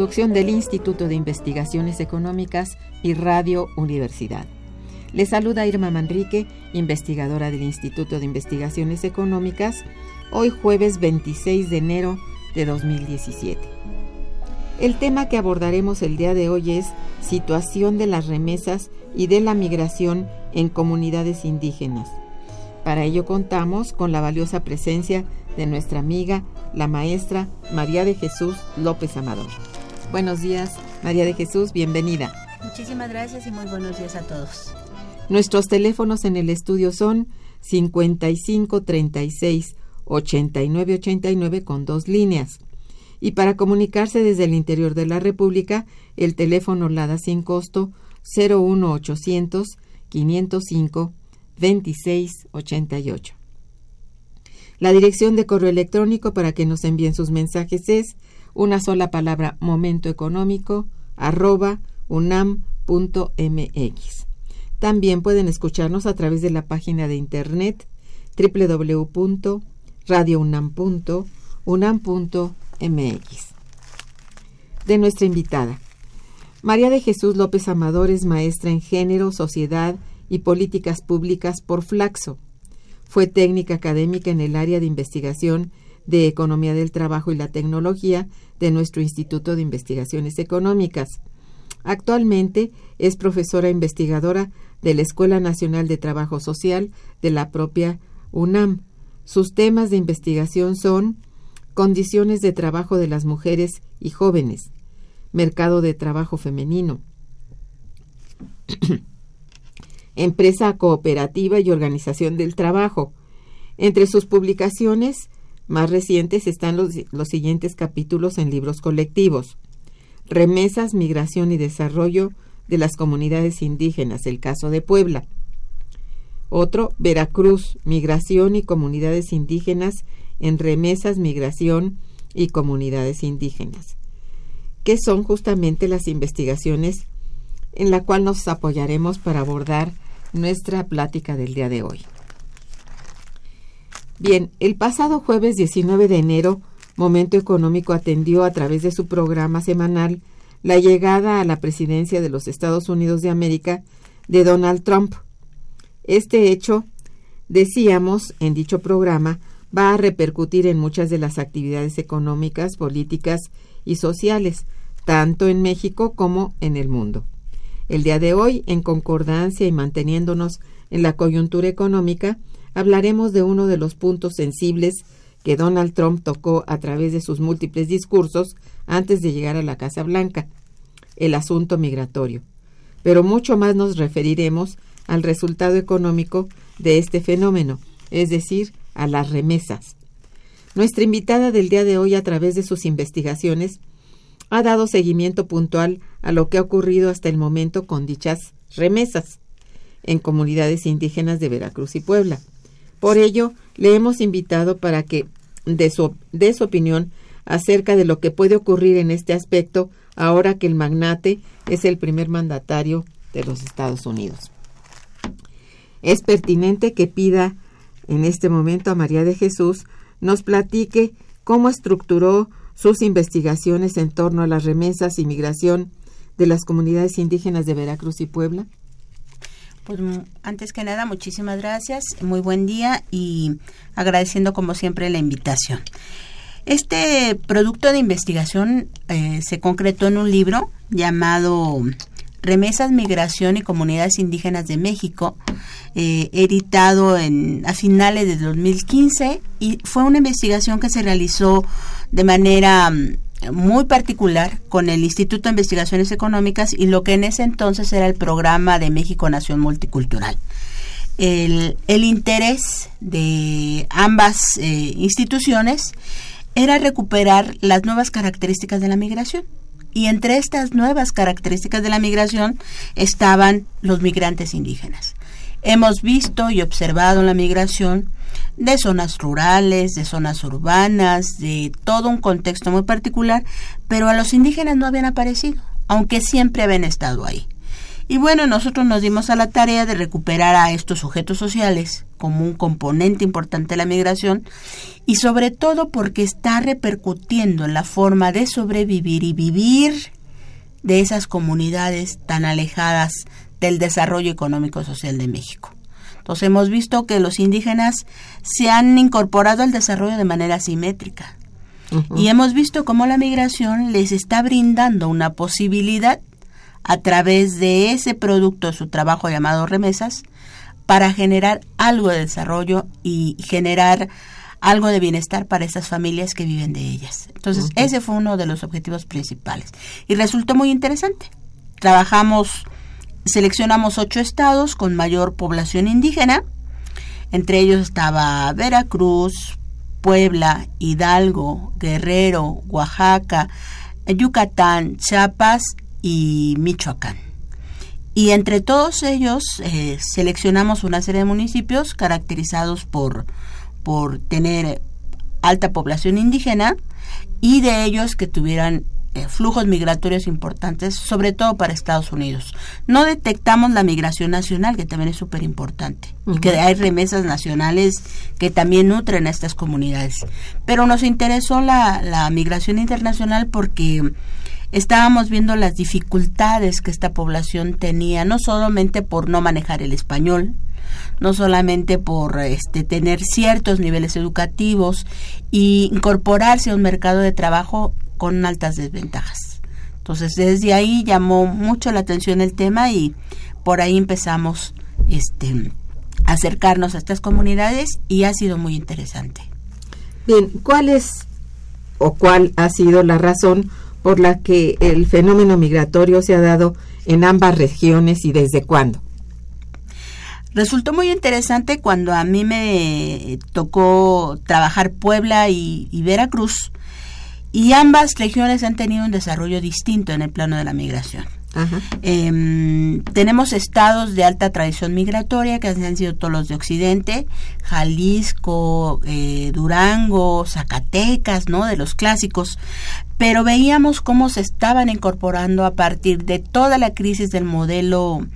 Coproducción del Instituto de Investigaciones Económicas y Radio Universidad. Les saluda Irma Manrique, investigadora del Instituto de Investigaciones Económicas, hoy jueves 26 de enero de 2017. El tema que abordaremos el día de hoy es situación de las remesas y de la migración en comunidades indígenas. Para ello contamos con la valiosa presencia de nuestra amiga, la maestra María de Jesús López Amador. Buenos días, María de Jesús, bienvenida. Muchísimas gracias y muy buenos días a todos. Nuestros teléfonos en el estudio son 55 36 89 89 con dos líneas. Y para comunicarse desde el interior de la República, el teléfono LADA sin costo 01800 505 2688. La dirección de correo electrónico para que nos envíen sus mensajes es una sola palabra momentoeconómico arroba unam.mx. También pueden escucharnos a través de la página de internet www.radiounam.unam.mx. De nuestra invitada. María de Jesús López Amador es maestra en género, sociedad y políticas públicas por Flaxo fue técnica académica en el área de investigación de Economía del Trabajo y la Tecnología de nuestro Instituto de Investigaciones Económicas. Actualmente es profesora investigadora de la Escuela Nacional de Trabajo Social de la propia UNAM. Sus temas de investigación son condiciones de trabajo de las mujeres y jóvenes, mercado de trabajo femenino, empresa cooperativa y organización del trabajo. Entre sus publicaciones más recientes están los, siguientes capítulos en libros colectivos. Remesas, Migración y Desarrollo de las Comunidades Indígenas, el caso de Puebla. Otro, Veracruz, Migración y Comunidades Indígenas en Remesas, Migración y Comunidades Indígenas, que son justamente las investigaciones en la cual nos apoyaremos para abordar nuestra plática del día de hoy. Bien, el pasado jueves 19 de enero, Momento Económico atendió a través de su programa semanal la llegada a la presidencia de los Estados Unidos de América de Donald Trump. Este hecho, decíamos en dicho programa, va a repercutir en muchas de las actividades económicas, políticas y sociales, tanto en México como en el mundo. El día de hoy, en concordancia y manteniéndonos en la coyuntura económica, hablaremos de uno de los puntos sensibles que Donald Trump tocó a través de sus múltiples discursos antes de llegar a la Casa Blanca, el asunto migratorio. Pero mucho más nos referiremos al resultado económico de este fenómeno, es decir, a las remesas. Nuestra invitada del día de hoy a través de sus investigaciones ha dado seguimiento puntual a lo que ha ocurrido hasta el momento con dichas remesas en comunidades indígenas de Veracruz y Puebla. Por ello, le hemos invitado para que dé su, su opinión acerca de lo que puede ocurrir en este aspecto ahora que el magnate es el primer mandatario de los Estados Unidos. es pertinente que pida en este momento a María de Jesús nos platique cómo estructuró sus investigaciones en torno a las remesas y migración de las comunidades indígenas de Veracruz y Puebla. Pues antes que nada, muchísimas gracias, muy buen día y agradeciendo como siempre la invitación. Este producto de investigación eh, se concretó en un libro llamado Remesas, Migración y Comunidades Indígenas de México, eh, editado en, a finales de 2015 y fue una investigación que se realizó de manera mm, muy particular con el Instituto de Investigaciones Económicas y lo que en ese entonces era el programa de México Nación Multicultural. El, interés de ambas eh, instituciones era recuperar las nuevas características de la migración y entre estas nuevas características de la migración estaban los migrantes indígenas. Hemos visto y observado la migración de zonas rurales, de zonas urbanas, de todo un contexto muy particular, pero a los indígenas no habían aparecido, aunque siempre habían estado ahí. Y bueno, nosotros nos dimos a la tarea de recuperar a estos sujetos sociales como un componente importante de la migración y sobre todo porque está repercutiendo en la forma de sobrevivir y vivir de esas comunidades tan alejadas del desarrollo económico social de México. Entonces hemos visto que los indígenas se han incorporado al desarrollo de manera simétrica. Y hemos visto cómo la migración les está brindando una posibilidad a través de ese producto de su trabajo llamado remesas para generar algo de desarrollo y generar algo de bienestar para esas familias que viven de ellas. Entonces, ese fue uno de los objetivos principales. Y resultó muy interesante. Trabajamos, seleccionamos ocho estados con mayor población indígena. Entre ellos estaba Veracruz, Puebla, Hidalgo, Guerrero, Oaxaca, Yucatán, Chiapas y Michoacán. Y entre todos ellos eh, seleccionamos una serie de municipios caracterizados por, por tener alta población indígena y de ellos que tuvieran eh, flujos migratorios importantes, sobre todo para Estados Unidos. No detectamos la migración nacional, que también es súper importante, y que hay remesas nacionales que también nutren a estas comunidades. Pero nos interesó la, la migración internacional porque estábamos viendo las dificultades que esta población tenía, no solamente por no manejar el español, no solamente por este, tener ciertos niveles educativos y incorporarse a un mercado de trabajo con altas desventajas. Entonces, desde ahí llamó mucho la atención el tema y por ahí empezamos este, acercarnos a estas comunidades y ha sido muy interesante. Bien, ¿cuál es o cuál ha sido la razón por la que el fenómeno migratorio se ha dado en ambas regiones y desde cuándo? Resultó muy interesante cuando a mí me tocó trabajar Puebla y, Veracruz y ambas regiones han tenido un desarrollo distinto en el plano de la migración. Em, tenemos estados de alta tradición migratoria que han sido todos los de Occidente, Jalisco, eh, Durango, Zacatecas, ¿no? De los clásicos. Pero veíamos cómo se estaban incorporando a partir de toda la crisis del modelo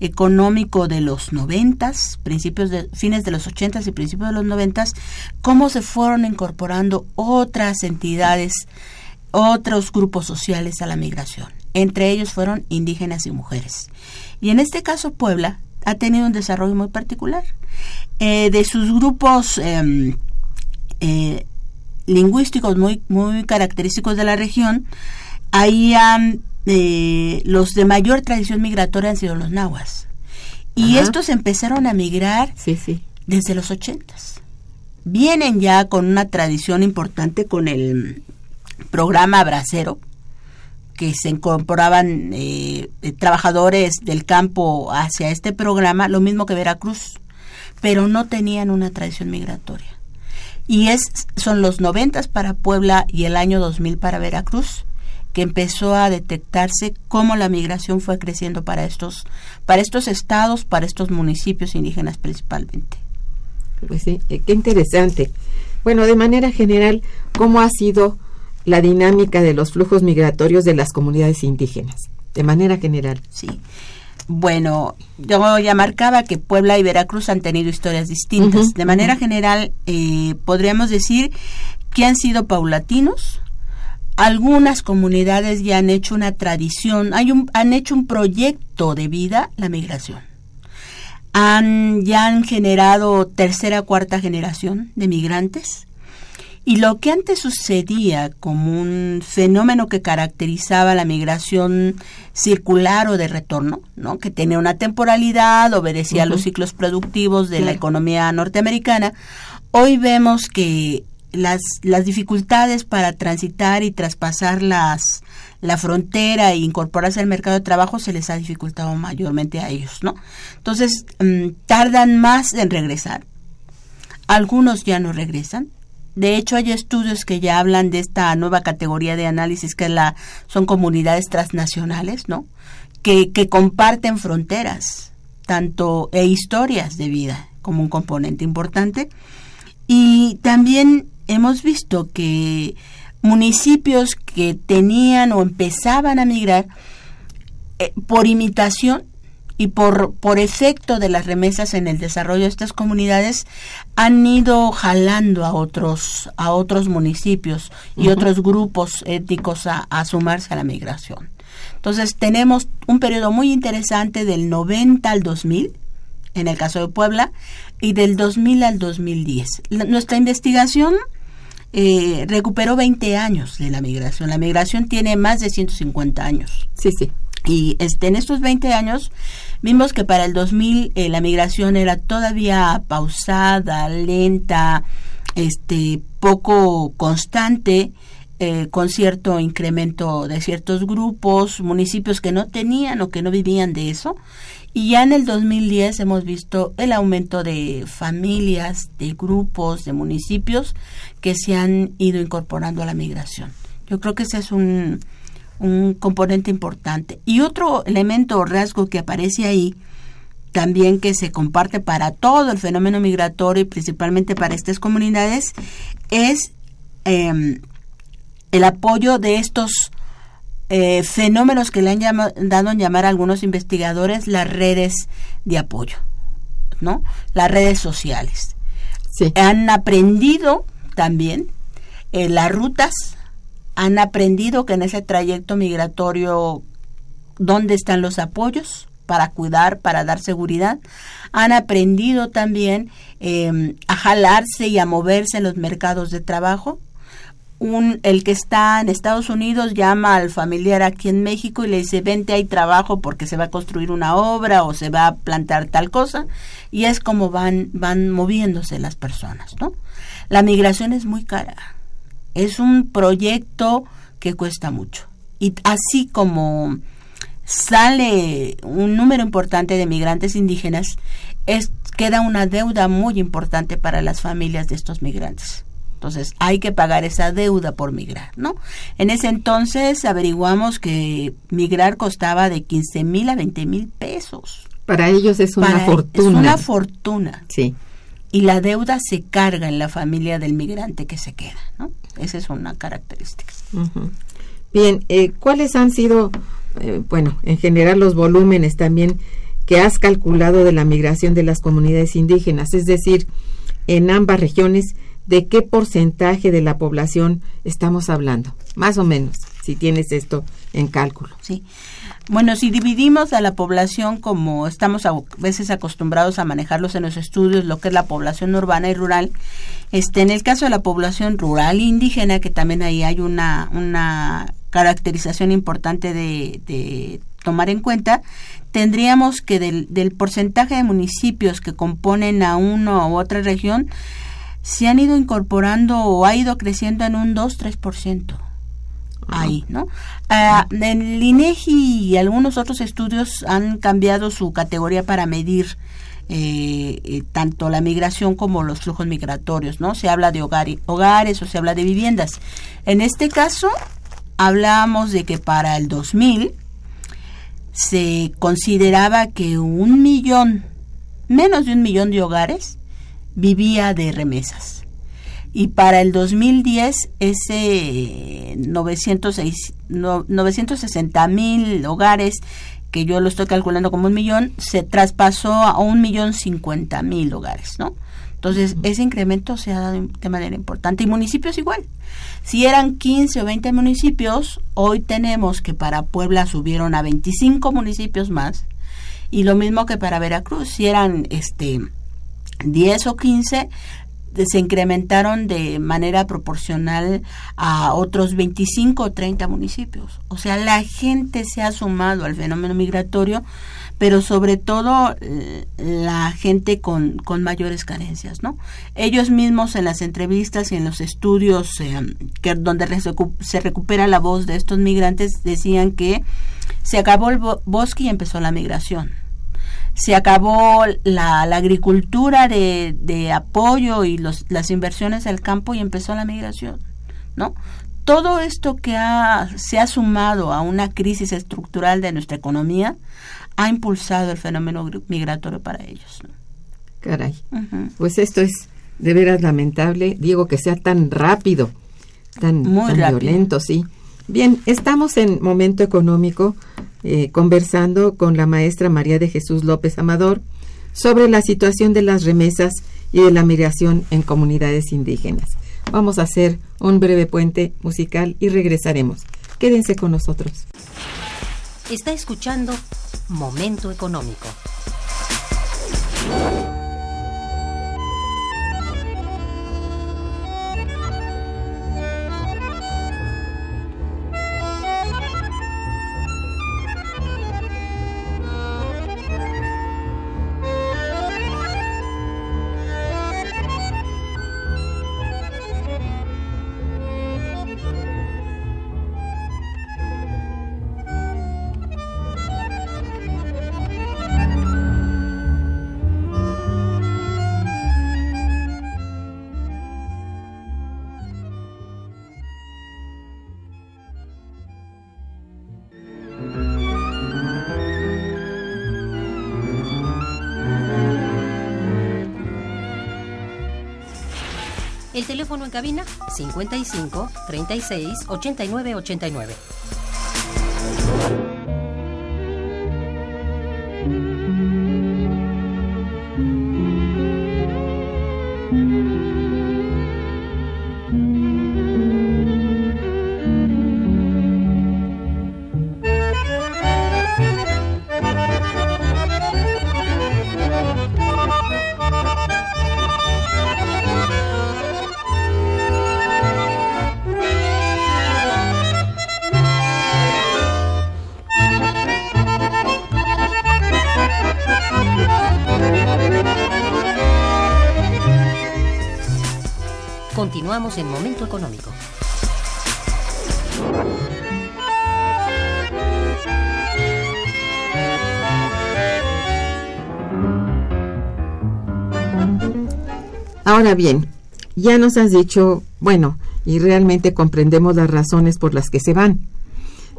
económico de los noventas, principios de fines de los ochentas y principios de los noventas, cómo se fueron incorporando otras entidades, otros grupos sociales a la migración. Entre ellos fueron indígenas y mujeres. Y en este caso Puebla ha tenido un desarrollo muy particular. Eh, de sus grupos em, eh, lingüísticos muy, muy característicos de la región, ahí han eh, los de mayor tradición migratoria han sido los nahuas. Y estos empezaron a migrar desde los ochentas. Vienen ya con una tradición importante con el programa Bracero, que se incorporaban eh, trabajadores del campo hacia este programa, lo mismo que Veracruz, pero no tenían una tradición migratoria. Y es, son los noventas para Puebla y el año 2000 para Veracruz que empezó a detectarse cómo la migración fue creciendo para estos, para estos estados, para estos municipios indígenas principalmente. Pues sí, eh, qué interesante. Bueno, de manera general, ¿cómo ha sido la dinámica de los flujos migratorios de las comunidades indígenas? De manera general. Sí. Bueno, yo ya marcaba que Puebla y Veracruz han tenido historias distintas. de manera general, eh, podríamos decir que han sido paulatinos. Algunas comunidades ya han hecho una tradición, hay un, han hecho un proyecto de vida, la migración. Han, ya han generado tercera, cuarta generación de migrantes y lo que antes sucedía como un fenómeno que caracterizaba la migración circular o de retorno, ¿no? que tenía una temporalidad, obedecía a los ciclos productivos de la economía norteamericana, hoy vemos que las, las dificultades para transitar y traspasar las, la frontera e incorporarse al mercado de trabajo se les ha dificultado mayormente a ellos, ¿no? Entonces, mm, tardan más en regresar. Algunos ya no regresan, de hecho, hay estudios que ya hablan de esta nueva categoría de análisis que la, son comunidades transnacionales, ¿no? Que, que comparten fronteras, tanto e historias de vida como un componente importante. Y también hemos visto que municipios que tenían o empezaban a migrar, eh, por imitación, y por, por efecto de las remesas en el desarrollo de estas comunidades han ido jalando a otros, a otros municipios y otros grupos étnicos a, a sumarse a la migración. Entonces tenemos un periodo muy interesante del 90 al 2000, en el caso de Puebla, y del 2000 al 2010. nuestra investigación eh, recuperó 20 años de la migración. La migración tiene más de 150 años. Sí, sí. Y este, en estos 20 años vimos que para el 2000 eh, la migración era todavía pausada, lenta, este, poco constante, eh, con cierto incremento de ciertos grupos, municipios que no tenían o que no vivían de eso. Y ya en el 2010 hemos visto el aumento de familias, de grupos, de municipios que se han ido incorporando a la migración. Yo creo que ese es un, un componente importante. Y otro elemento o rasgo que aparece ahí, también que se comparte para todo el fenómeno migratorio y principalmente para estas comunidades, es em, el apoyo de estos eh, fenómenos que le han dado en llamar a algunos investigadores las redes de apoyo, ¿no? Las redes sociales. Han aprendido también eh, las rutas han aprendido que en ese trayecto migratorio, ¿dónde están los apoyos? para cuidar, para dar seguridad. Han aprendido también em, a jalarse y a moverse en los mercados de trabajo. Un, el que está en Estados Unidos llama al familiar aquí en México y le dice, vente, hay trabajo porque se va a construir una obra o se va a plantar tal cosa. Y es como van, van moviéndose las personas, ¿no? La migración es muy cara es un proyecto que cuesta mucho. Y así como sale un número importante de migrantes indígenas, es, queda una deuda muy importante para las familias de estos migrantes. Entonces hay que pagar esa deuda por migrar, ¿no? En ese entonces averiguamos que migrar costaba de 15 mil a 20 mil pesos. Para ellos es una fortuna. Es una fortuna. Sí. Y la deuda se carga en la familia del migrante que se queda, ¿no? Esa es una característica. Bien, eh, ¿cuáles han sido, eh, bueno, en general los volúmenes también que has calculado de la migración de las comunidades indígenas? Es decir, en ambas regiones, ¿de qué porcentaje de la población estamos hablando? Más o menos, si tienes esto en cálculo. Sí. Bueno, si dividimos a la población como estamos a veces acostumbrados a manejarlos en los estudios, lo que es la población urbana y rural, este, en el caso de la población rural indígena, que también ahí hay una, una caracterización importante de, de tomar en cuenta, tendríamos que del, del porcentaje de municipios que componen a una u otra región, se han ido incorporando o ha ido creciendo en un 2-3% ahí, ¿no? Uh, el INEGI y algunos otros estudios han cambiado su categoría para medir eh, eh, tanto la migración como los flujos migratorios, ¿no? Se habla de hogares o se habla de viviendas. En este caso, hablamos de que para el 2000 se consideraba que un millón, menos de un millón de hogares, vivía de remesas y para el 2010 ese 906, 960 mil hogares que yo lo estoy calculando como un millón, se traspasó a un millón cincuenta mil hogares, ¿no? Entonces, ese incremento se ha dado de manera importante. Y municipios igual. Si eran 15 o 20 municipios, hoy tenemos que para Puebla subieron a 25 municipios más. Y lo mismo que para Veracruz. Si eran este 10 o 15, se incrementaron de manera proporcional a otros 25 o 30 municipios. O sea, la gente se ha sumado al fenómeno migratorio, pero sobre todo la gente con, con mayores carencias, ¿no? Ellos mismos en las entrevistas y en los estudios eh, que, donde se recupera la voz de estos migrantes decían que se acabó el bosque y empezó la migración se acabó la, agricultura de, de, apoyo y los, las inversiones del campo y empezó la migración, ¿no? Todo esto que ha, se ha sumado a una crisis estructural de nuestra economía ha impulsado el fenómeno migratorio para ellos. ¿no? Caray, pues esto es de veras lamentable, digo que sea tan rápido, tan, tan violento, sí. Bien, estamos en momento económico eh, conversando con la maestra María de Jesús López Amador sobre la situación de las remesas y de la migración en comunidades indígenas. Vamos a hacer un breve puente musical y regresaremos. Quédense con nosotros. Está escuchando Momento Económico. Cabina 55 36 89 89. En Momento Económico. Ahora bien, ya nos has dicho, bueno, y realmente comprendemos las razones por las que se van.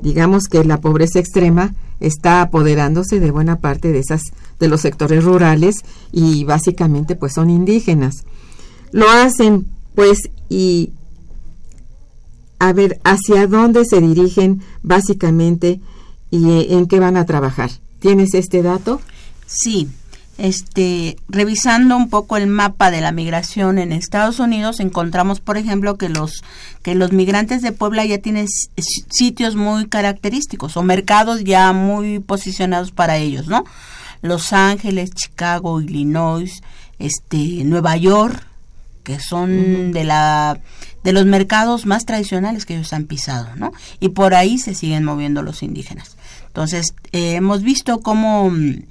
Digamos que la pobreza extrema está apoderándose de buena parte de esas de los sectores rurales y básicamente pues son indígenas. Lo hacen pues y a ver hacia dónde se dirigen básicamente y eh, en qué van a trabajar. ¿Tienes este dato? Sí. Este, revisando un poco el mapa de la migración en Estados Unidos, encontramos, por ejemplo, que los que los migrantes de Puebla ya tienen sitios muy característicos o mercados ya muy posicionados para ellos, ¿no? Los Ángeles, Chicago, Illinois, este, Nueva York, que son de la de los mercados más tradicionales que ellos han pisado, ¿no? Y por ahí se siguen moviendo los indígenas. Entonces, eh, hemos visto cómo mm,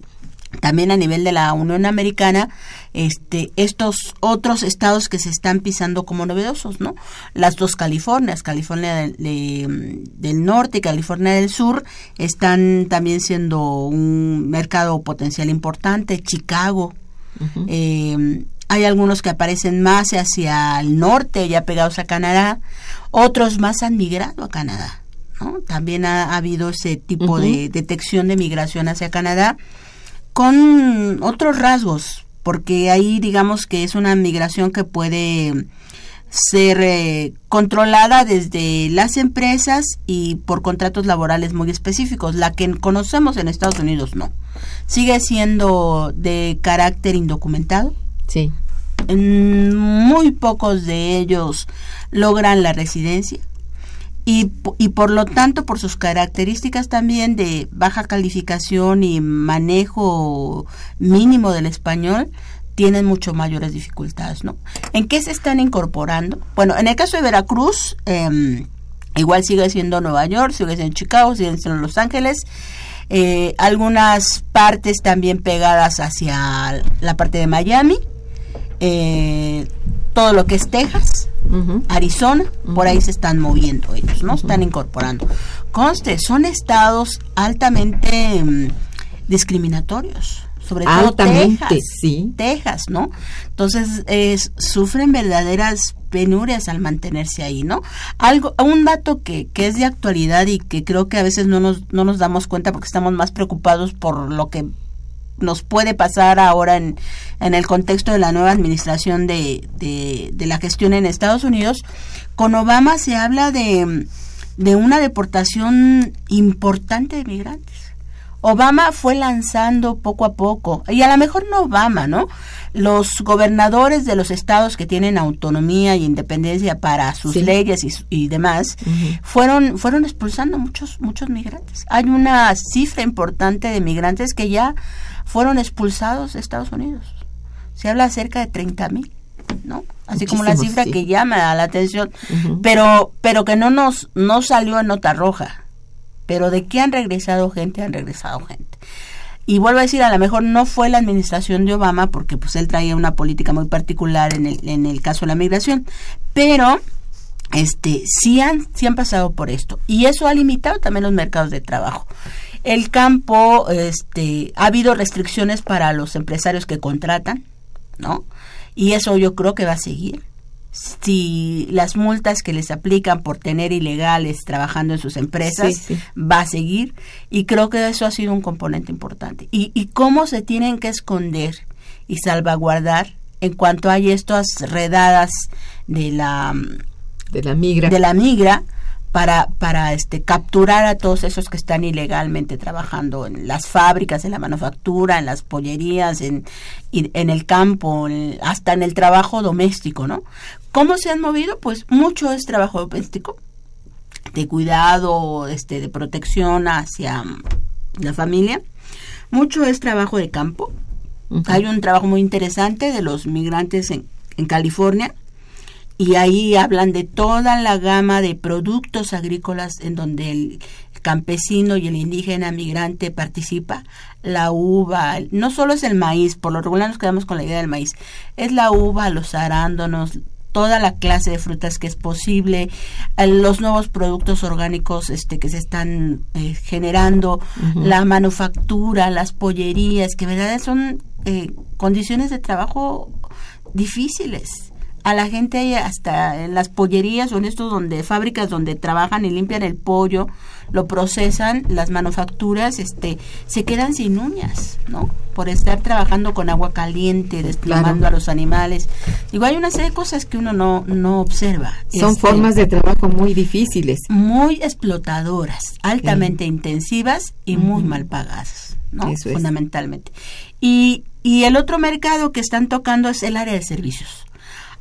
también a nivel de la Unión Americana, este, estos otros estados que se están pisando como novedosos, ¿no? Las dos Californias, California del, mm, del norte y California del sur, están también siendo un mercado potencial importante. Chicago, eh, hay algunos que aparecen más hacia el norte, ya pegados a Canadá, otros más han migrado a Canadá. ¿no? También ha, habido ese tipo de detección de migración hacia Canadá con otros rasgos, porque ahí digamos que es una migración que puede ser eh, controlada desde las empresas y por contratos laborales muy específicos. La que conocemos en Estados Unidos no. Sigue siendo de carácter indocumentado. Sí. Muy pocos de ellos logran la residencia. Y, y, por lo tanto por sus características también de baja calificación y manejo mínimo del español tienen mucho mayores dificultades, ¿no? ¿En qué se están incorporando? Bueno, en el caso de Veracruz, eh, igual sigue siendo Nueva York, sigue siendo Chicago, sigue siendo Los Ángeles, eh, algunas partes también pegadas hacia la parte de Miami, eh, todo lo que es Texas, Arizona, por ahí se están moviendo ellos, ¿no? Están incorporando. Conste, son estados altamente mm, discriminatorios sobre todo Texas, sí. Texas, ¿no? Entonces sufren verdaderas penurias al mantenerse ahí, ¿no? Algo, un dato que, que es de actualidad y que creo que a veces no nos, no nos damos cuenta porque estamos más preocupados por lo que nos puede pasar ahora en, en el contexto de la nueva administración de, de, de, la gestión en Estados Unidos. Con Obama se habla de, de una deportación importante de migrantes. Obama fue lanzando poco a poco, y a lo mejor no Obama, ¿no? Los gobernadores de los estados que tienen autonomía y independencia para sus sí. leyes y, y demás, uh -huh. fueron, fueron expulsando muchos, muchos migrantes. Hay una cifra importante de migrantes que ya fueron expulsados de Estados Unidos. Se habla cerca de 30 mil. ¿no? Así Muchísimo, como la cifra sí. que llama la atención, uh -huh. pero, pero que no nos, no salió en nota roja pero de qué han regresado gente, han regresado gente. Y vuelvo a decir, a lo mejor no fue la administración de Obama, porque pues él traía una política muy particular en el, en el caso de la migración, pero este sí han, sí han pasado por esto. Y eso ha limitado también los mercados de trabajo. El campo, este, ha habido restricciones para los empresarios que contratan, ¿no? Y eso yo creo que va a seguir si las multas que les aplican por tener ilegales trabajando en sus empresas sí, sí. va a seguir y creo que eso ha sido un componente importante y, y cómo se tienen que esconder y salvaguardar en cuanto hay estas redadas de la de la migra de la migra para, para este, capturar a todos esos que están ilegalmente trabajando en las fábricas, en la manufactura, en las pollerías, en, en el campo, hasta en el trabajo doméstico, ¿no? ¿Cómo se han movido? Pues mucho es trabajo doméstico, de cuidado, este, de protección hacia la familia. Mucho es trabajo de campo. Uh -huh. Hay un trabajo muy interesante de los migrantes en, en California, y ahí hablan de toda la gama de productos agrícolas en donde el campesino y el indígena migrante participa, la uva, no solo es el maíz, por lo regular nos quedamos con la idea del maíz, es la uva, los arándanos, toda la clase de frutas que es posible, eh, los nuevos productos orgánicos este, que se están eh, generando, uh -huh. la manufactura, las pollerías, que verdad son eh, condiciones de trabajo difíciles a la gente hasta en las pollerías o en estos donde fábricas donde trabajan y limpian el pollo, lo procesan, las manufacturas, este, se quedan sin uñas, ¿no? Por estar trabajando con agua caliente, desplomando claro. a los animales. Digo, hay una serie de cosas que uno no, no observa. Son este, formas de trabajo muy difíciles. Muy explotadoras, altamente sí. intensivas y uh -huh. muy mal pagadas, ¿no? Eso Fundamentalmente. Es. Y, y el otro mercado que están tocando es el área de servicios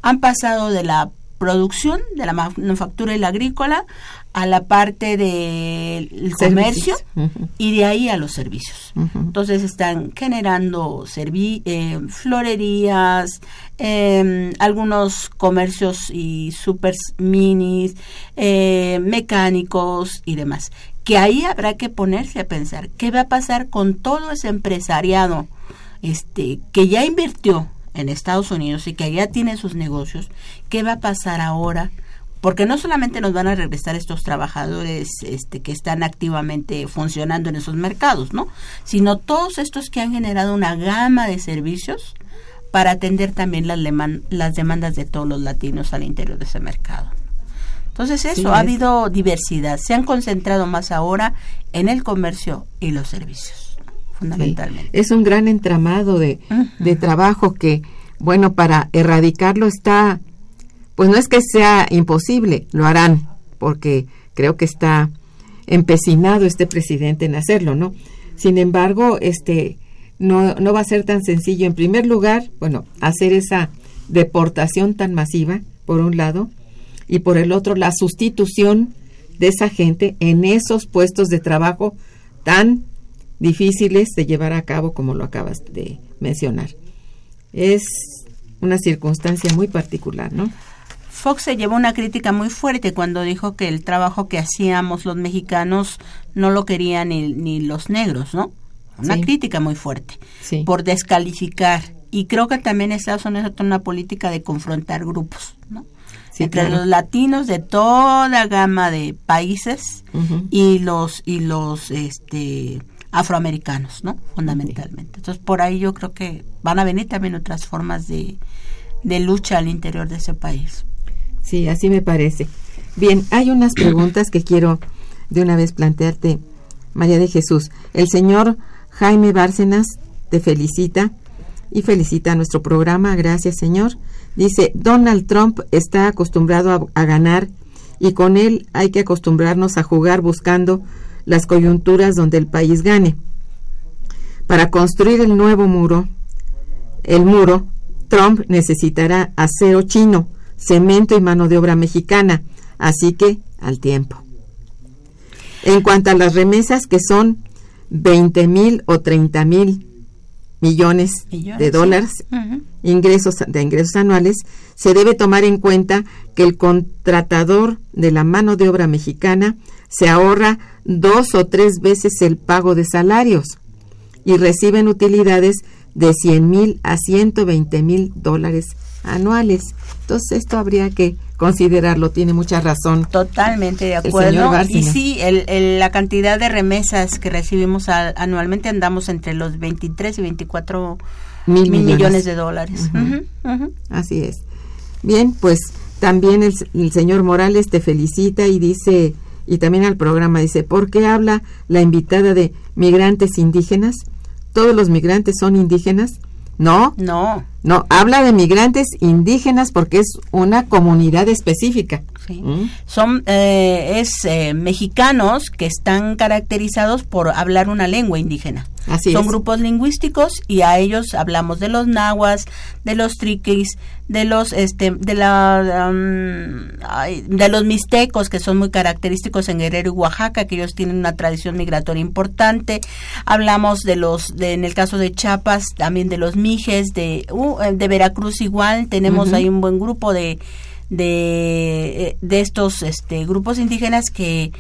han pasado de la producción, de la manufactura y la agrícola, a la parte del comercio uh -huh. y de ahí a los servicios. Uh -huh. Entonces están generando eh, florerías, eh, algunos comercios y super minis, eh, mecánicos y demás. Que ahí habrá que ponerse a pensar qué va a pasar con todo ese empresariado este, que ya invirtió en Estados Unidos y que ya tiene sus negocios, ¿qué va a pasar ahora? Porque no solamente nos van a regresar estos trabajadores este, que están activamente funcionando en esos mercados, ¿no? Sino todos estos que han generado una gama de servicios para atender también las, las demandas de todos los latinos al interior de ese mercado. Entonces eso, sí, ha habido diversidad. Se han concentrado más ahora en el comercio y los servicios fundamentalmente. Sí, es un gran entramado de, uh -huh. de trabajo que, bueno, para erradicarlo está pues no es que sea imposible, lo harán, porque creo que está empecinado este presidente en hacerlo, ¿no? Sin embargo, este no, no va a ser tan sencillo. En primer lugar, bueno, hacer esa deportación tan masiva, por un lado, y por el otro, la sustitución de esa gente en esos puestos de trabajo tan difíciles de llevar a cabo como lo acabas de mencionar. Es una circunstancia muy particular, ¿no? Fox se llevó una crítica muy fuerte cuando dijo que el trabajo que hacíamos los mexicanos no lo querían ni, ni los negros, ¿no? Una crítica muy fuerte por descalificar. Y creo que también Estados Unidos tiene una política de confrontar grupos, ¿no? Entre los latinos de toda gama de países y los y los este afroamericanos, ¿no? Fundamentalmente. Entonces, por ahí yo creo que van a venir también otras formas de, de lucha al interior de ese país. Sí, así me parece. Bien, hay unas preguntas que quiero de una vez plantearte, María de Jesús. El señor Jaime Bárcenas te felicita y felicita a nuestro programa. Gracias, señor. Dice, Donald Trump está acostumbrado a, a ganar y con él hay que acostumbrarnos a jugar buscando las coyunturas donde el país gane. Para construir el nuevo muro, el muro, Trump necesitará acero chino cemento y mano de obra mexicana, así que al tiempo. En cuanto a las remesas, que son 20 mil o 30 mil millones, de dólares, ingresos, de ingresos anuales, se debe tomar en cuenta que el contratador de la mano de obra mexicana se ahorra dos o tres veces el pago de salarios y reciben utilidades de 100 mil a 120 mil dólares anuales. Entonces esto habría que considerarlo, tiene mucha razón. Totalmente de acuerdo. Y sí, el, la cantidad de remesas que recibimos anualmente andamos entre los 23 y 24 mil, millones. de dólares. Así es. Bien, pues también el, el, señor Morales te felicita y dice, y también al programa dice, ¿por qué habla la invitada de migrantes indígenas? ¿Todos los migrantes son indígenas? No. No. No, habla de migrantes indígenas porque es una comunidad específica. Sí. ¿Mm? Son eh, es eh, mexicanos que están caracterizados por hablar una lengua indígena. Así Son grupos lingüísticos y a ellos hablamos de los nahuas, de los triquis, de los este de la de los mixtecos que son muy característicos en Guerrero y Oaxaca, que ellos tienen una tradición migratoria importante. Hablamos de los de, en el caso de Chiapas también de los mijes de uh, de Veracruz igual, tenemos ahí un buen grupo de de, de estos este grupos indígenas que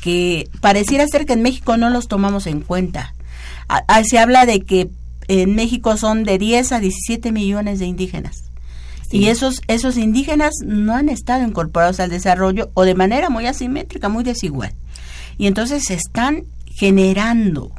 que pareciera ser que en México no los tomamos en cuenta se habla de que en México son de 10 a 17 millones de indígenas. Y esos, esos indígenas no han estado incorporados al desarrollo o de manera muy asimétrica, muy desigual. Y entonces se están generando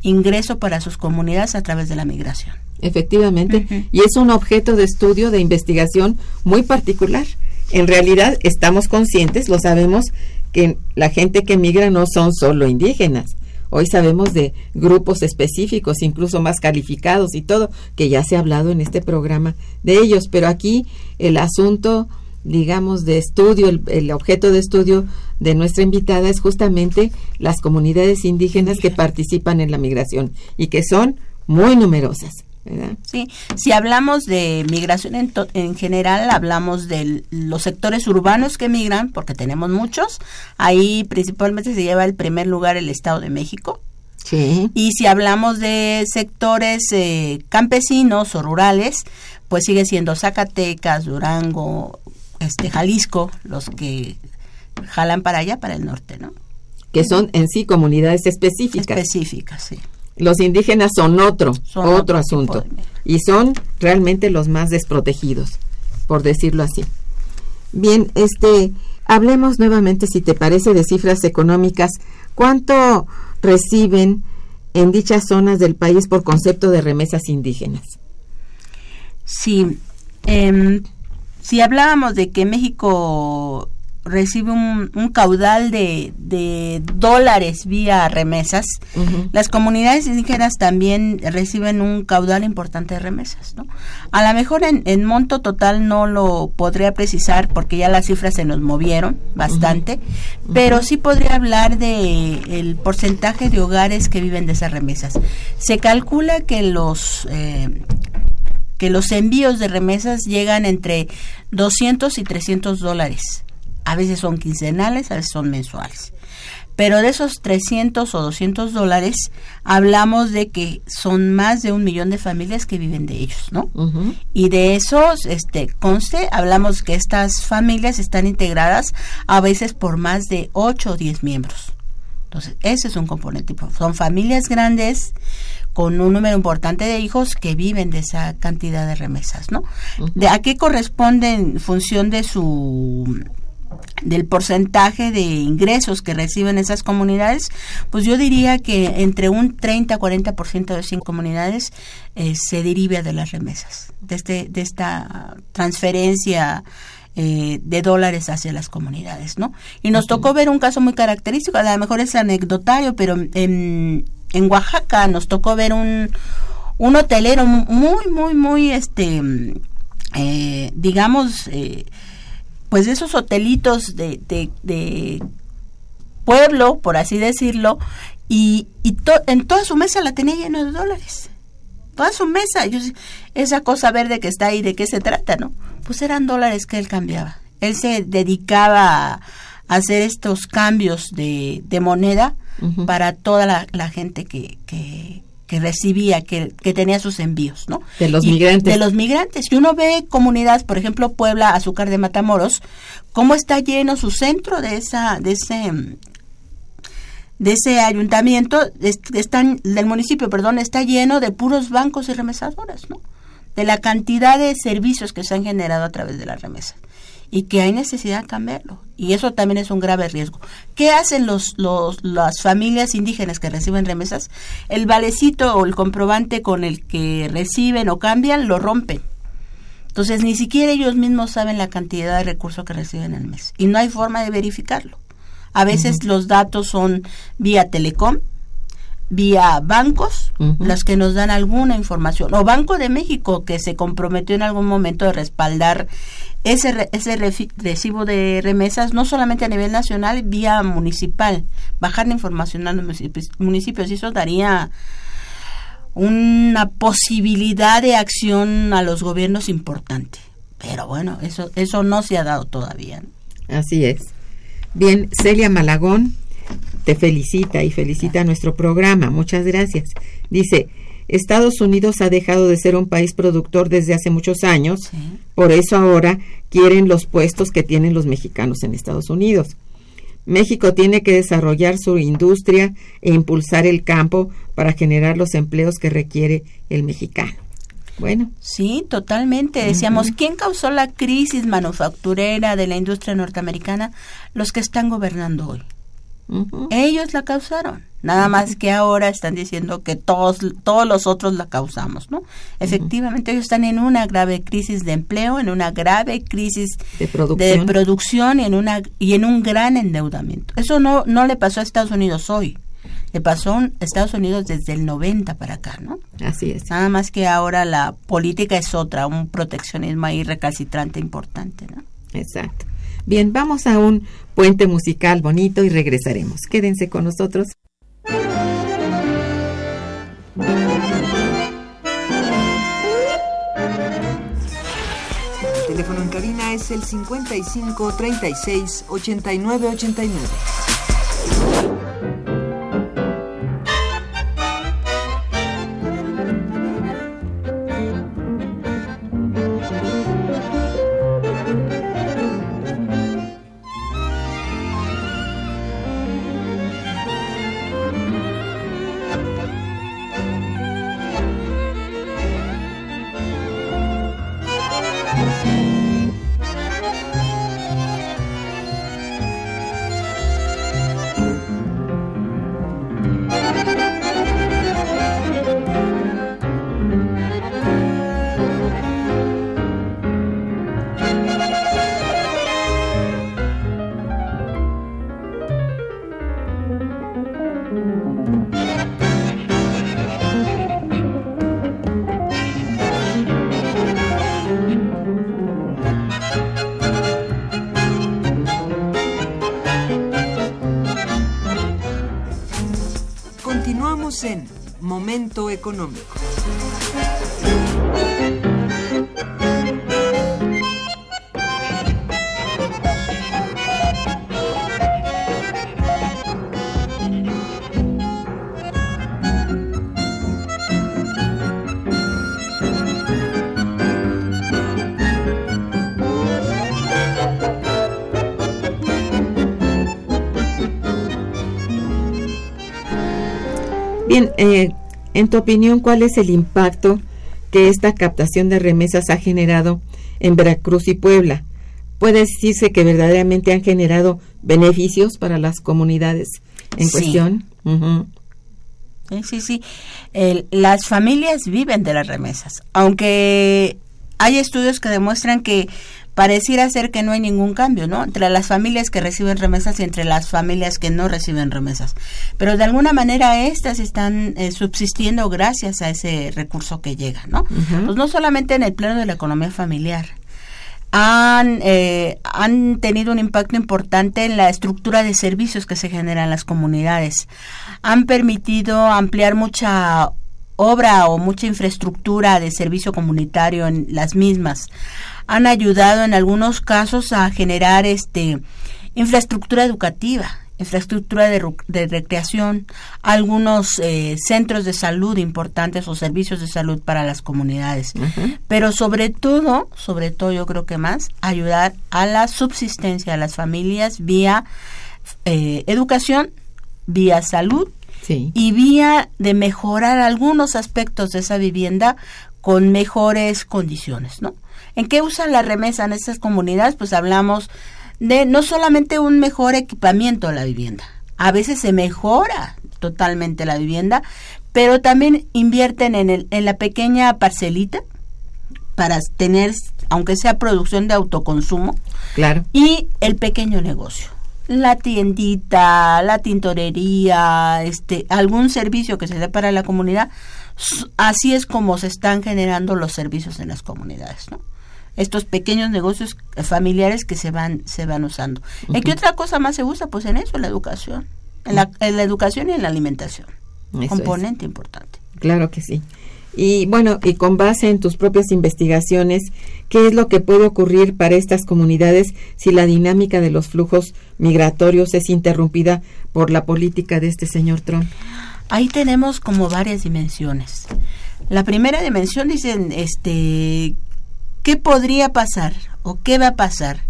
ingreso para sus comunidades a través de la migración. Efectivamente, y es un objeto de estudio, de investigación muy particular. En realidad estamos conscientes, lo sabemos, que la gente que migra no son solo indígenas, Hoy sabemos de grupos específicos, incluso más calificados y todo, que ya se ha hablado en este programa de ellos, pero aquí el asunto, digamos, de estudio, el, objeto de estudio de nuestra invitada es justamente las comunidades indígenas que participan en la migración y que son muy numerosas. Sí, si hablamos de migración en, en, general, hablamos de los sectores urbanos que migran, porque tenemos muchos. Ahí principalmente se lleva el primer lugar el Estado de México. Sí. Y si hablamos de sectores eh, campesinos o rurales, pues sigue siendo Zacatecas, Durango, este Jalisco, los que jalan para allá, para el norte, ¿no? Que son en sí comunidades específicas. Específicas, sí. Los indígenas son otro, otro, asunto. Y son realmente los más desprotegidos, por decirlo así. Bien, este, hablemos nuevamente, si te parece, de cifras económicas. ¿Cuánto reciben en dichas zonas del país por concepto de remesas indígenas? Sí, em, si hablábamos de que México recibe un, un caudal de, de, dólares vía remesas, las comunidades indígenas también reciben un caudal importante de remesas. ¿no? A lo mejor en, en, monto total no lo podría precisar porque ya las cifras se nos movieron bastante, pero sí podría hablar de el porcentaje de hogares que viven de esas remesas. Se calcula que los eh, que los envíos de remesas llegan entre 200 y 300 dólares. A veces son quincenales, a veces son mensuales. Pero de esos 300 o 200 dólares, hablamos de que son más de un millón de familias que viven de ellos, ¿no? Y de esos, este, conste, hablamos que estas familias están integradas a veces por más de 8 o 10 miembros. Entonces, ese es un componente. Son familias grandes con un número importante de hijos que viven de esa cantidad de remesas, ¿no? ¿De a qué corresponde en función de su del porcentaje de ingresos que reciben esas comunidades, pues yo diría que entre un 30 a 40% de esas comunidades eh, se deriva de las remesas, de, este, de esta transferencia eh, de dólares hacia las comunidades, ¿no? Y nos tocó ver un caso muy característico, a lo mejor es anecdotario, pero en, en Oaxaca nos tocó ver un, un hotelero muy, muy, muy, este, eh, digamos, pues de esos hotelitos de, de, pueblo, por así decirlo, y, y en toda su mesa la tenía llena de dólares. Toda su mesa. Yo, esa cosa verde que está ahí, ¿de qué se trata, no? pues eran dólares que él cambiaba. Él se dedicaba a hacer estos cambios de, moneda para toda la, gente que, que, recibía, que, tenía sus envíos, ¿no? De los migrantes. De los migrantes. Y uno ve comunidades, por ejemplo, Puebla, Azúcar de Matamoros, cómo está lleno su centro de esa, de ese, de ese ayuntamiento, están, del municipio, perdón, está lleno de puros bancos y remesadoras, ¿no? de la cantidad de servicios que se han generado a través de la remesa y que hay necesidad de cambiarlo. Y eso también es un grave riesgo. ¿Qué hacen los, los, las familias indígenas que reciben remesas? El valecito o el comprobante con el que reciben o cambian lo rompen. Entonces ni siquiera ellos mismos saben la cantidad de recursos que reciben al mes. Y no hay forma de verificarlo. A veces los datos son vía telecom vía bancos, las que nos dan alguna información, o Banco de México, que se comprometió en algún momento de respaldar ese, ese recibo de remesas, no solamente a nivel nacional, vía municipal, bajar la información a los municipios, y eso daría una posibilidad de acción a los gobiernos importante. Pero bueno, eso, eso no se ha dado todavía. Así es. Bien, Celia Malagón te felicita y felicita a nuestro programa. Muchas gracias. Dice, Estados Unidos ha dejado de ser un país productor desde hace muchos años, por eso ahora quieren los puestos que tienen los mexicanos en Estados Unidos. México tiene que desarrollar su industria e impulsar el campo para generar los empleos que requiere el mexicano. Bueno. Sí, totalmente. Decíamos, ¿quién causó la crisis manufacturera de la industria norteamericana? Los que están gobernando hoy. Ellos la causaron. Nada más que ahora están diciendo que todos, todos los otros la causamos, ¿no? Efectivamente, ellos están en una grave crisis de empleo, en una grave crisis de producción, de producción y, en una, y en un gran endeudamiento. Eso no, no le pasó a Estados Unidos hoy. Le pasó a Estados Unidos desde el 90 para acá, ¿no? Así es. Nada más que ahora la política es otra, un proteccionismo ahí recalcitrante importante, ¿no? Exacto. Bien, vamos a un puente musical bonito y regresaremos. Quédense con nosotros. El teléfono en cabina es el 55 36 89 89. Momento Económico. Bien, eh, en tu opinión, ¿cuál es el impacto que esta captación de remesas ha generado en Veracruz y Puebla? ¿Puede decirse que verdaderamente han generado beneficios para las comunidades en Sí. cuestión? Ujú. Sí, sí, sí. El- las familias viven de las remesas, aunque hay estudios que demuestran que pareciera ser que no hay ningún cambio, ¿no? Entre las familias que reciben remesas y entre las familias que no reciben remesas. Pero de alguna manera estas están eh, subsistiendo gracias a ese recurso que llega, ¿no? Pues no solamente en el plano de la economía familiar, han, eh, han tenido un impacto importante en la estructura de servicios que se generan en las comunidades. Han permitido ampliar mucha obra o mucha infraestructura de servicio comunitario en las mismas. Han ayudado en algunos casos a generar este infraestructura educativa, infraestructura de, recreación, algunos eh, centros de salud importantes o servicios de salud para las comunidades. Pero sobre todo, sobre todo yo creo que más, ayudar a la subsistencia de las familias vía eh, educación, vía salud Sí. y vía de mejorar algunos aspectos de esa vivienda con mejores condiciones, ¿no? ¿En qué usan la remesa en estas comunidades? Pues hablamos de no solamente un mejor equipamiento de la vivienda, a veces se mejora totalmente la vivienda, pero también invierten en, el, en la pequeña parcelita para tener, aunque sea producción de autoconsumo, Claro. y el pequeño negocio. La tiendita, la tintorería, este, algún servicio que se dé para la comunidad, así es como se están generando los servicios en las comunidades, ¿no? Estos pequeños negocios eh, familiares que se van, se van usando. ¿En qué otra cosa más se usa? Pues en eso, en la educación. En la, en la educación y en la alimentación. Eso es. Componente importante. Claro que sí. Y bueno, y con base en tus propias investigaciones, ¿qué es lo que puede ocurrir para estas comunidades si la dinámica de los flujos migratorios es interrumpida por la política de este señor Trump? Ahí tenemos como varias dimensiones. La primera dimensión dicen, este, ¿qué podría pasar o qué va a pasar?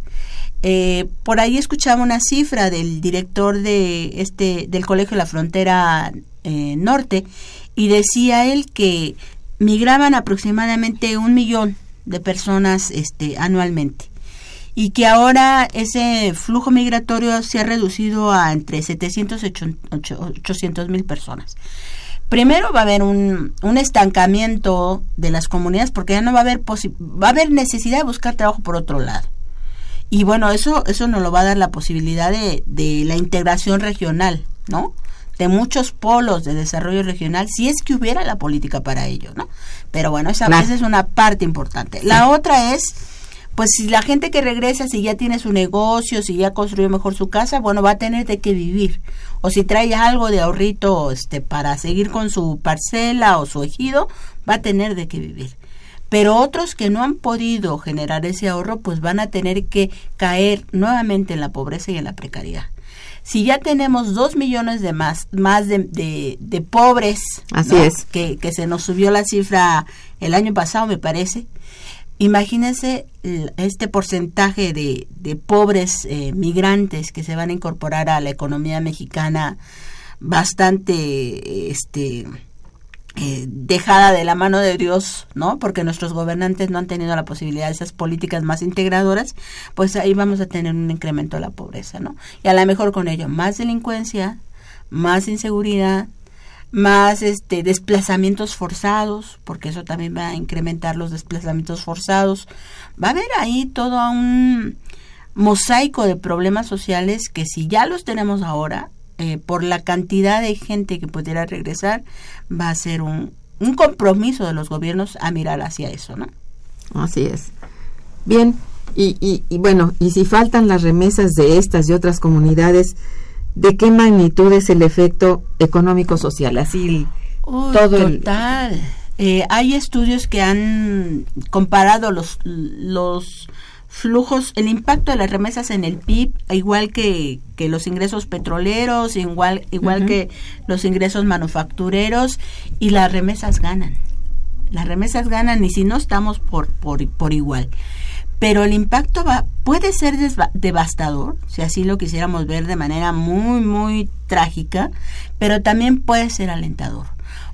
Eh, por ahí escuchaba una cifra del director de este del Colegio de la Frontera eh, Norte y decía él que migraban aproximadamente un millón de personas este, anualmente y que ahora ese flujo migratorio se ha reducido a entre 700 y 800 mil personas. Primero va a haber un, un estancamiento de las comunidades porque ya no va a haber va a haber necesidad de buscar trabajo por otro lado. Y bueno, eso eso nos lo va a dar la posibilidad de, de la integración regional, ¿no? De muchos polos de desarrollo regional, si es que hubiera la política para ello, ¿no? Pero bueno, esa, Claro. esa es una parte importante. La otra es, pues si la gente que regresa, si ya tiene su negocio, si ya construyó mejor su casa, bueno, va a tener de qué vivir. O si trae algo de ahorrito este, para seguir con su parcela o su ejido, va a tener de qué vivir. Pero otros que no han podido generar ese ahorro, pues van a tener que caer nuevamente en la pobreza y en la precariedad. Si ya tenemos dos millones de más, más de, de, de pobres, Así ¿no? es. que, que se nos subió la cifra el año pasado, me parece, Imagínense este porcentaje de, de pobres eh, migrantes que se van a incorporar a la economía mexicana bastante este eh, dejada de la mano de Dios, ¿no? Porque nuestros gobernantes no han tenido la posibilidad de esas políticas más integradoras, pues ahí vamos a tener un incremento de la pobreza, ¿no? Y a lo mejor con ello más delincuencia, más inseguridad, más este desplazamientos forzados, porque eso también va a incrementar los desplazamientos forzados. Va a haber ahí todo un mosaico de problemas sociales que si ya los tenemos ahora, eh, por la cantidad de gente que pudiera regresar, va a ser un, un compromiso de los gobiernos a mirar hacia eso, ¿no? Así es. Bien, y, y, y bueno, y si faltan las remesas de estas y otras comunidades, ¿de qué magnitud es el efecto económico-social? Así Oh, todo el- total. Eh, hay estudios que han comparado los, los flujos, el impacto de las remesas en el PIB, igual que, que los ingresos petroleros, igual, igual que los ingresos manufactureros, y las remesas ganan. Las remesas ganan y si no estamos por, por, por igual. Pero el impacto va, puede ser devastador, si así lo quisiéramos ver de manera muy, muy trágica, pero también puede ser alentador.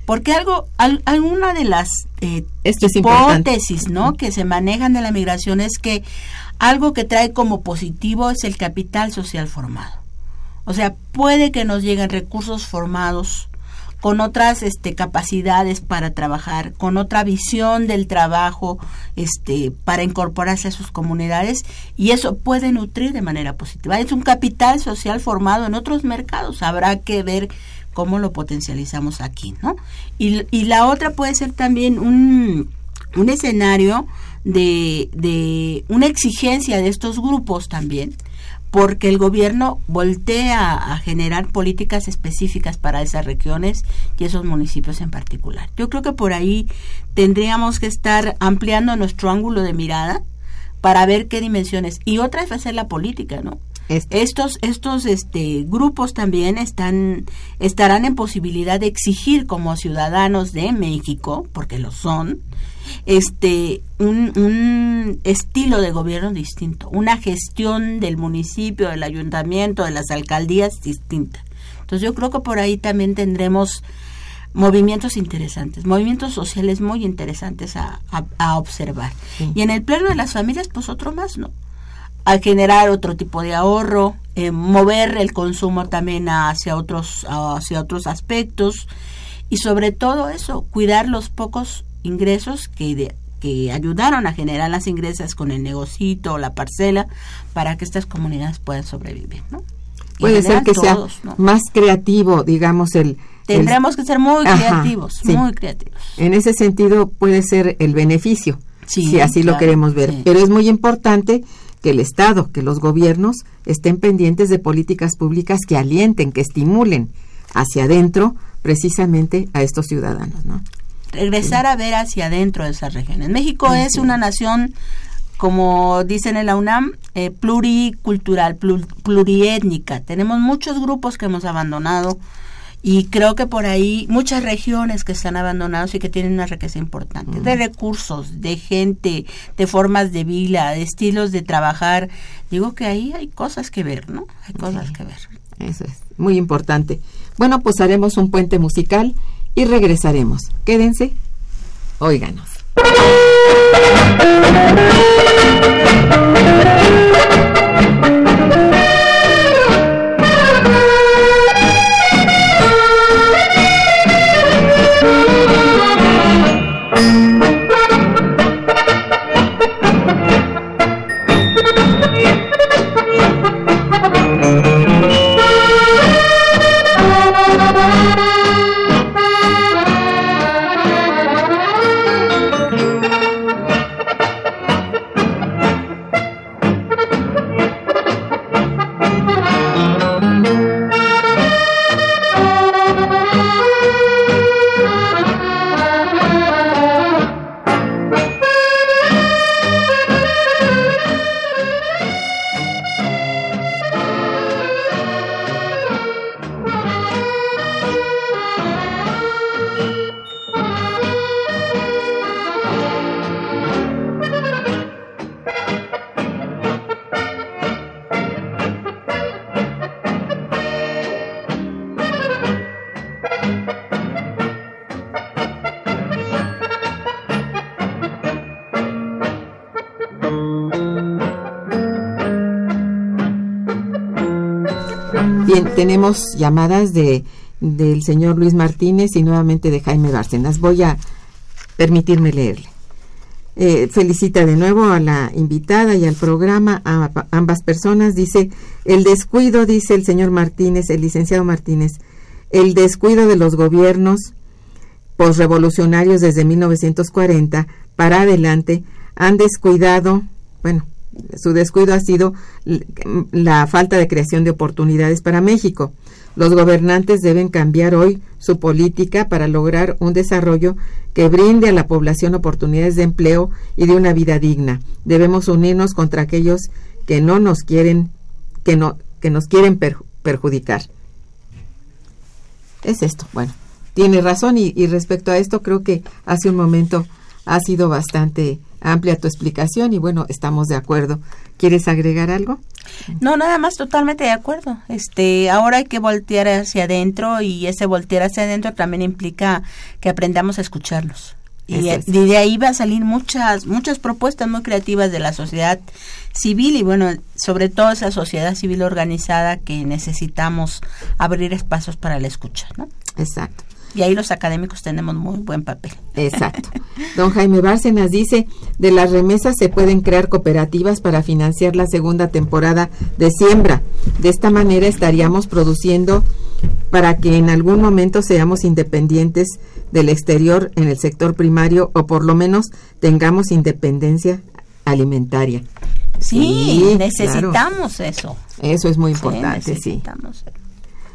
Porque algo, al- alguna de las eh, Esto es importante. hipótesis ¿no? que se manejan de la migración es que algo que trae como positivo es el capital social formado. O sea, puede que nos lleguen recursos formados con otras este, capacidades para trabajar, con otra visión del trabajo este, para incorporarse a sus comunidades y eso puede nutrir de manera positiva. Es un capital social formado en otros mercados, habrá que ver cómo lo potencializamos aquí, ¿no? Y, la otra puede ser también un, un escenario de, de una exigencia de estos grupos también, porque el gobierno voltea a generar políticas específicas para esas regiones y esos municipios en particular. Yo creo que por ahí tendríamos que estar ampliando nuestro ángulo de mirada para ver qué dimensiones. Y otra es hacer la política, ¿no? Este. Estos, estos este, grupos también están, estarán en posibilidad de exigir como ciudadanos de México, porque lo son, este, un, un estilo de gobierno distinto, una gestión del municipio, del ayuntamiento, de las alcaldías distinta. Entonces yo creo que por ahí también tendremos movimientos interesantes, movimientos sociales muy interesantes a, a- a observar. Y en el plano de las familias, pues otro más, ¿no? A generar otro tipo de ahorro, eh, mover el consumo también hacia otros, hacia otros aspectos y sobre todo eso, cuidar los pocos ingresos que, de- que ayudaron a generar las ingresas con el negocito o la parcela para que estas comunidades puedan sobrevivir, ¿no? Puede ser que sea más creativo, digamos, el... el- Tendremos que ser muy Ajá, creativos, sí. muy creativos. En ese sentido puede ser el beneficio, Sí, si así lo queremos ver. sí. Pero es muy importante que el Estado, que los gobiernos estén pendientes de políticas públicas que alienten, que estimulen hacia adentro precisamente a estos ciudadanos, ¿no? regresar a ver hacia adentro de esas regiones. México es una nación, como dicen en la UNAM, eh, pluricultural, plur- pluriétnica. Tenemos muchos grupos que hemos abandonado y creo que por ahí muchas regiones que están abandonadas y que tienen una riqueza importante de recursos, de gente, de formas de vida, de estilos de trabajar. Digo que ahí hay cosas que ver, ¿no? Hay cosas que ver. Eso es muy importante. Bueno, pues haremos un puente musical y regresaremos. Quédense, óiganos. Tenemos llamadas de del señor Luis Martínez y nuevamente de Jaime Bárcenas. Voy a permitirme leerle. Eh, felicita de nuevo a la invitada y al programa, a, a ambas personas. Dice, el descuido, dice el señor Martínez, el licenciado Martínez, el descuido de los gobiernos posrevolucionarios desde 1940 para adelante han descuidado, bueno, su descuido ha sido la falta de creación de oportunidades para México. Los gobernantes deben cambiar hoy su política para lograr un desarrollo que brinde a la población oportunidades de empleo y de una vida digna. Debemos unirnos contra aquellos que no nos quieren que no que nos quieren perjudicar. Es esto. Bueno, tiene razón y, y respecto a esto creo que hace un momento ha sido bastante amplia tu explicación y bueno, estamos de acuerdo. ¿Quieres agregar algo? No, nada más totalmente de acuerdo. Este, ahora hay que voltear hacia adentro y ese voltear hacia adentro también implica que aprendamos a escucharnos. Y de ahí va a salir muchas muchas propuestas muy creativas de la sociedad civil y bueno, sobre todo esa sociedad civil organizada que necesitamos abrir espacios para la escucha, ¿no? Exacto. Y ahí los académicos tenemos muy buen papel. Exacto. Don Jaime Bárcenas dice, de las remesas se pueden crear cooperativas para financiar la segunda temporada de siembra. De esta manera estaríamos produciendo para que en algún momento seamos independientes del exterior en el sector primario o por lo menos tengamos independencia alimentaria. Sí, necesitamos eso. Eso es muy importante, sí.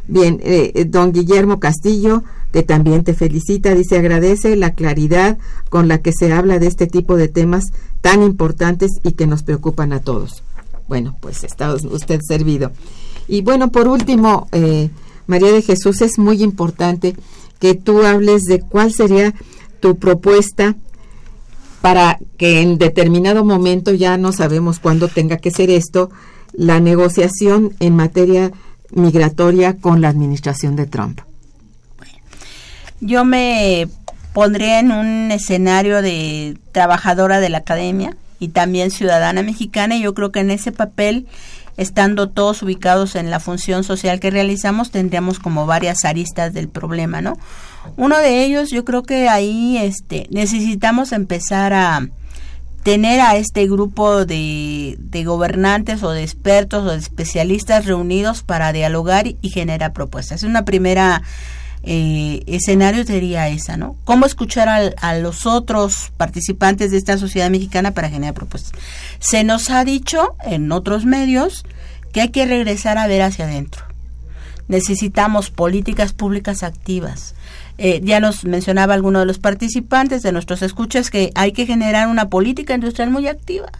Bien, eh, eh, don Guillermo Castillo, que también te felicita, dice, agradece la claridad con la que se habla de este tipo de temas tan importantes y que nos preocupan a todos. Bueno, pues está usted servido. Y bueno, por último, eh, María de Jesús, es muy importante que tú hables de cuál sería tu propuesta para que en determinado momento, ya no sabemos cuándo tenga que ser esto, la negociación en materia migratoria con la administración de Trump? Yo me pondría en un escenario de trabajadora de la academia y también ciudadana mexicana y yo creo que en ese papel estando todos ubicados en la función social que realizamos tendríamos como varias aristas del problema, ¿no? Uno de ellos yo creo que ahí este necesitamos empezar a tener a este grupo de, de, gobernantes o de expertos o de especialistas reunidos para dialogar y generar propuestas. Es una primera eh, escenario sería esa, ¿no? ¿Cómo escuchar a los otros participantes de esta sociedad mexicana para generar propuestas? Se nos ha dicho en otros medios que hay que regresar a ver hacia adentro. Necesitamos políticas públicas activas, eh, ya nos mencionaba alguno de los participantes de nuestros escuchas que hay que generar una política industrial muy activa.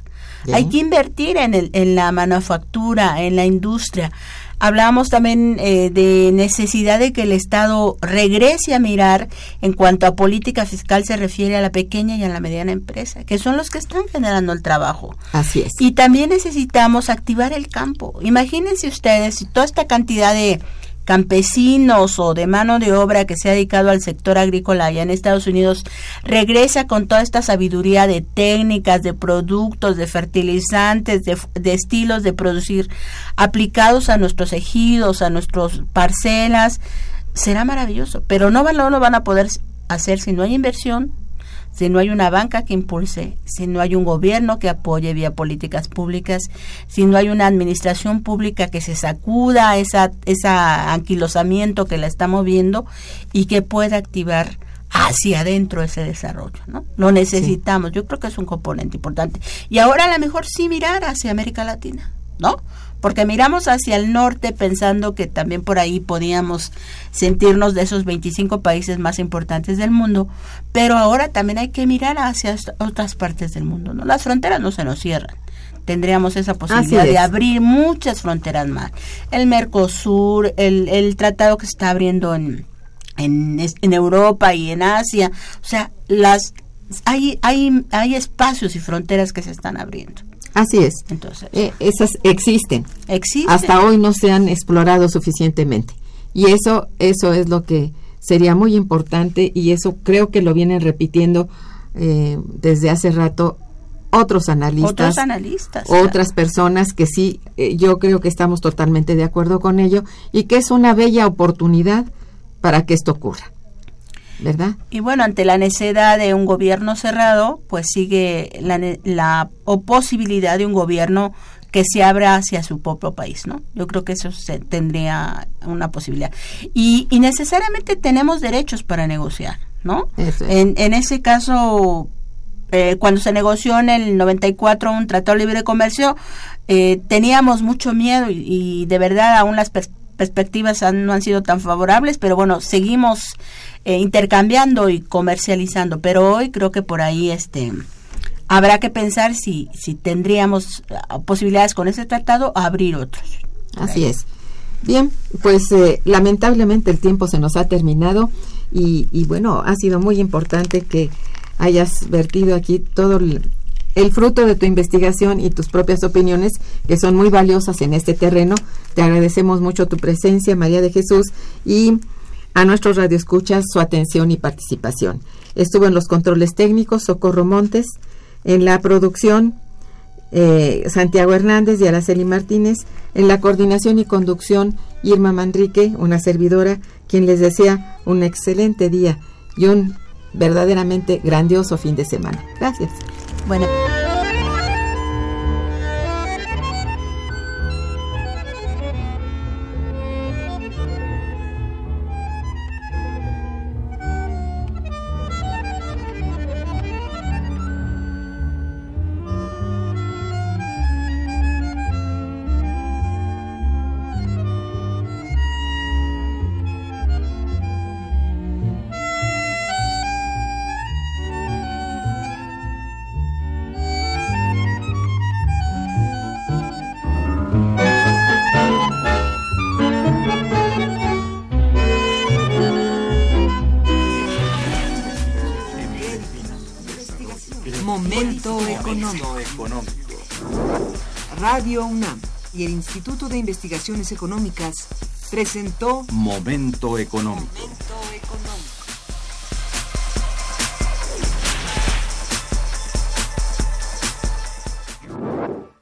Hay que invertir en, el, en la manufactura, en la industria. Hablábamos también eh, de necesidad de que el Estado regrese a mirar en cuanto a política fiscal se refiere a la pequeña y a la mediana empresa, que son los que están generando el trabajo. Así es. Y también necesitamos activar el campo. Imagínense ustedes si toda esta cantidad de campesinos o de mano de obra que se ha dedicado al sector agrícola allá en Estados Unidos regresa con toda esta sabiduría de técnicas, de productos, de fertilizantes, de, estilos de producir aplicados a nuestros ejidos, a nuestras parcelas, será maravilloso, pero no, no lo van a poder hacer si no hay inversión, si no hay una banca que impulse, si no hay un gobierno que apoye vía políticas públicas, si no hay una administración pública que se sacuda esa, ese anquilosamiento que la estamos viendo y que pueda activar hacia adentro ese desarrollo, ¿no? Lo necesitamos, yo creo que es un componente importante. Y ahora a lo mejor sí mirar hacia América Latina, ¿no? porque miramos hacia el norte pensando que también por ahí podíamos sentirnos de esos 25 países más importantes del mundo, pero ahora también hay que mirar hacia otras partes del mundo, ¿no? Las fronteras no se nos cierran. Tendríamos esa posibilidad de abrir muchas fronteras más. El Mercosur, el, el tratado que se está abriendo en, en, en Europa y en Asia, o sea, las hay, hay, hay espacios y fronteras que se están abriendo. Así es. Entonces, eh, esas existen. Existen. Hasta hoy no se han explorado suficientemente. Y eso, eso es lo que sería muy importante y eso creo que lo vienen repitiendo eh, desde hace rato otros analistas, otros analistas otras personas que sí, eh, yo creo que estamos totalmente de acuerdo con ello y que es una bella oportunidad para que esto ocurra. ¿Verdad? Y bueno, ante la necesidad de un gobierno cerrado, pues sigue la, la o posibilidad de un gobierno que se abra hacia su propio país, ¿no? Yo creo que eso se, tendría una posibilidad. Y, y necesariamente tenemos derechos para negociar, ¿no? En, en ese caso, eh, cuando se negoció en el 94 un tratado libre de comercio, eh, teníamos mucho miedo y, de verdad aún las perspectivas no han sido tan favorables, pero bueno, seguimos eh, intercambiando y comercializando, pero hoy creo que por ahí este habrá que pensar si, si tendríamos posibilidades con ese tratado abrir otros. Así es. Bien, pues lamentablemente el tiempo se nos ha terminado y, y, bueno, ha sido muy importante que hayas vertido aquí todo el, fruto de tu investigación y tus propias opiniones, que son muy valiosas en este terreno. Te agradecemos mucho tu presencia, María de Jesús, y a nuestros radioescuchas su atención y participación. Estuvo en los controles técnicos Socorro Montes, en la producción eh, Santiago Hernández y Araceli Martínez, en la coordinación y conducción Irma Manrique, una servidora, quien les desea un excelente día y un verdaderamente grandioso fin de semana. Gracias. Bueno. Radio Instituto de Investigaciones Económicas presentó Momento Económico.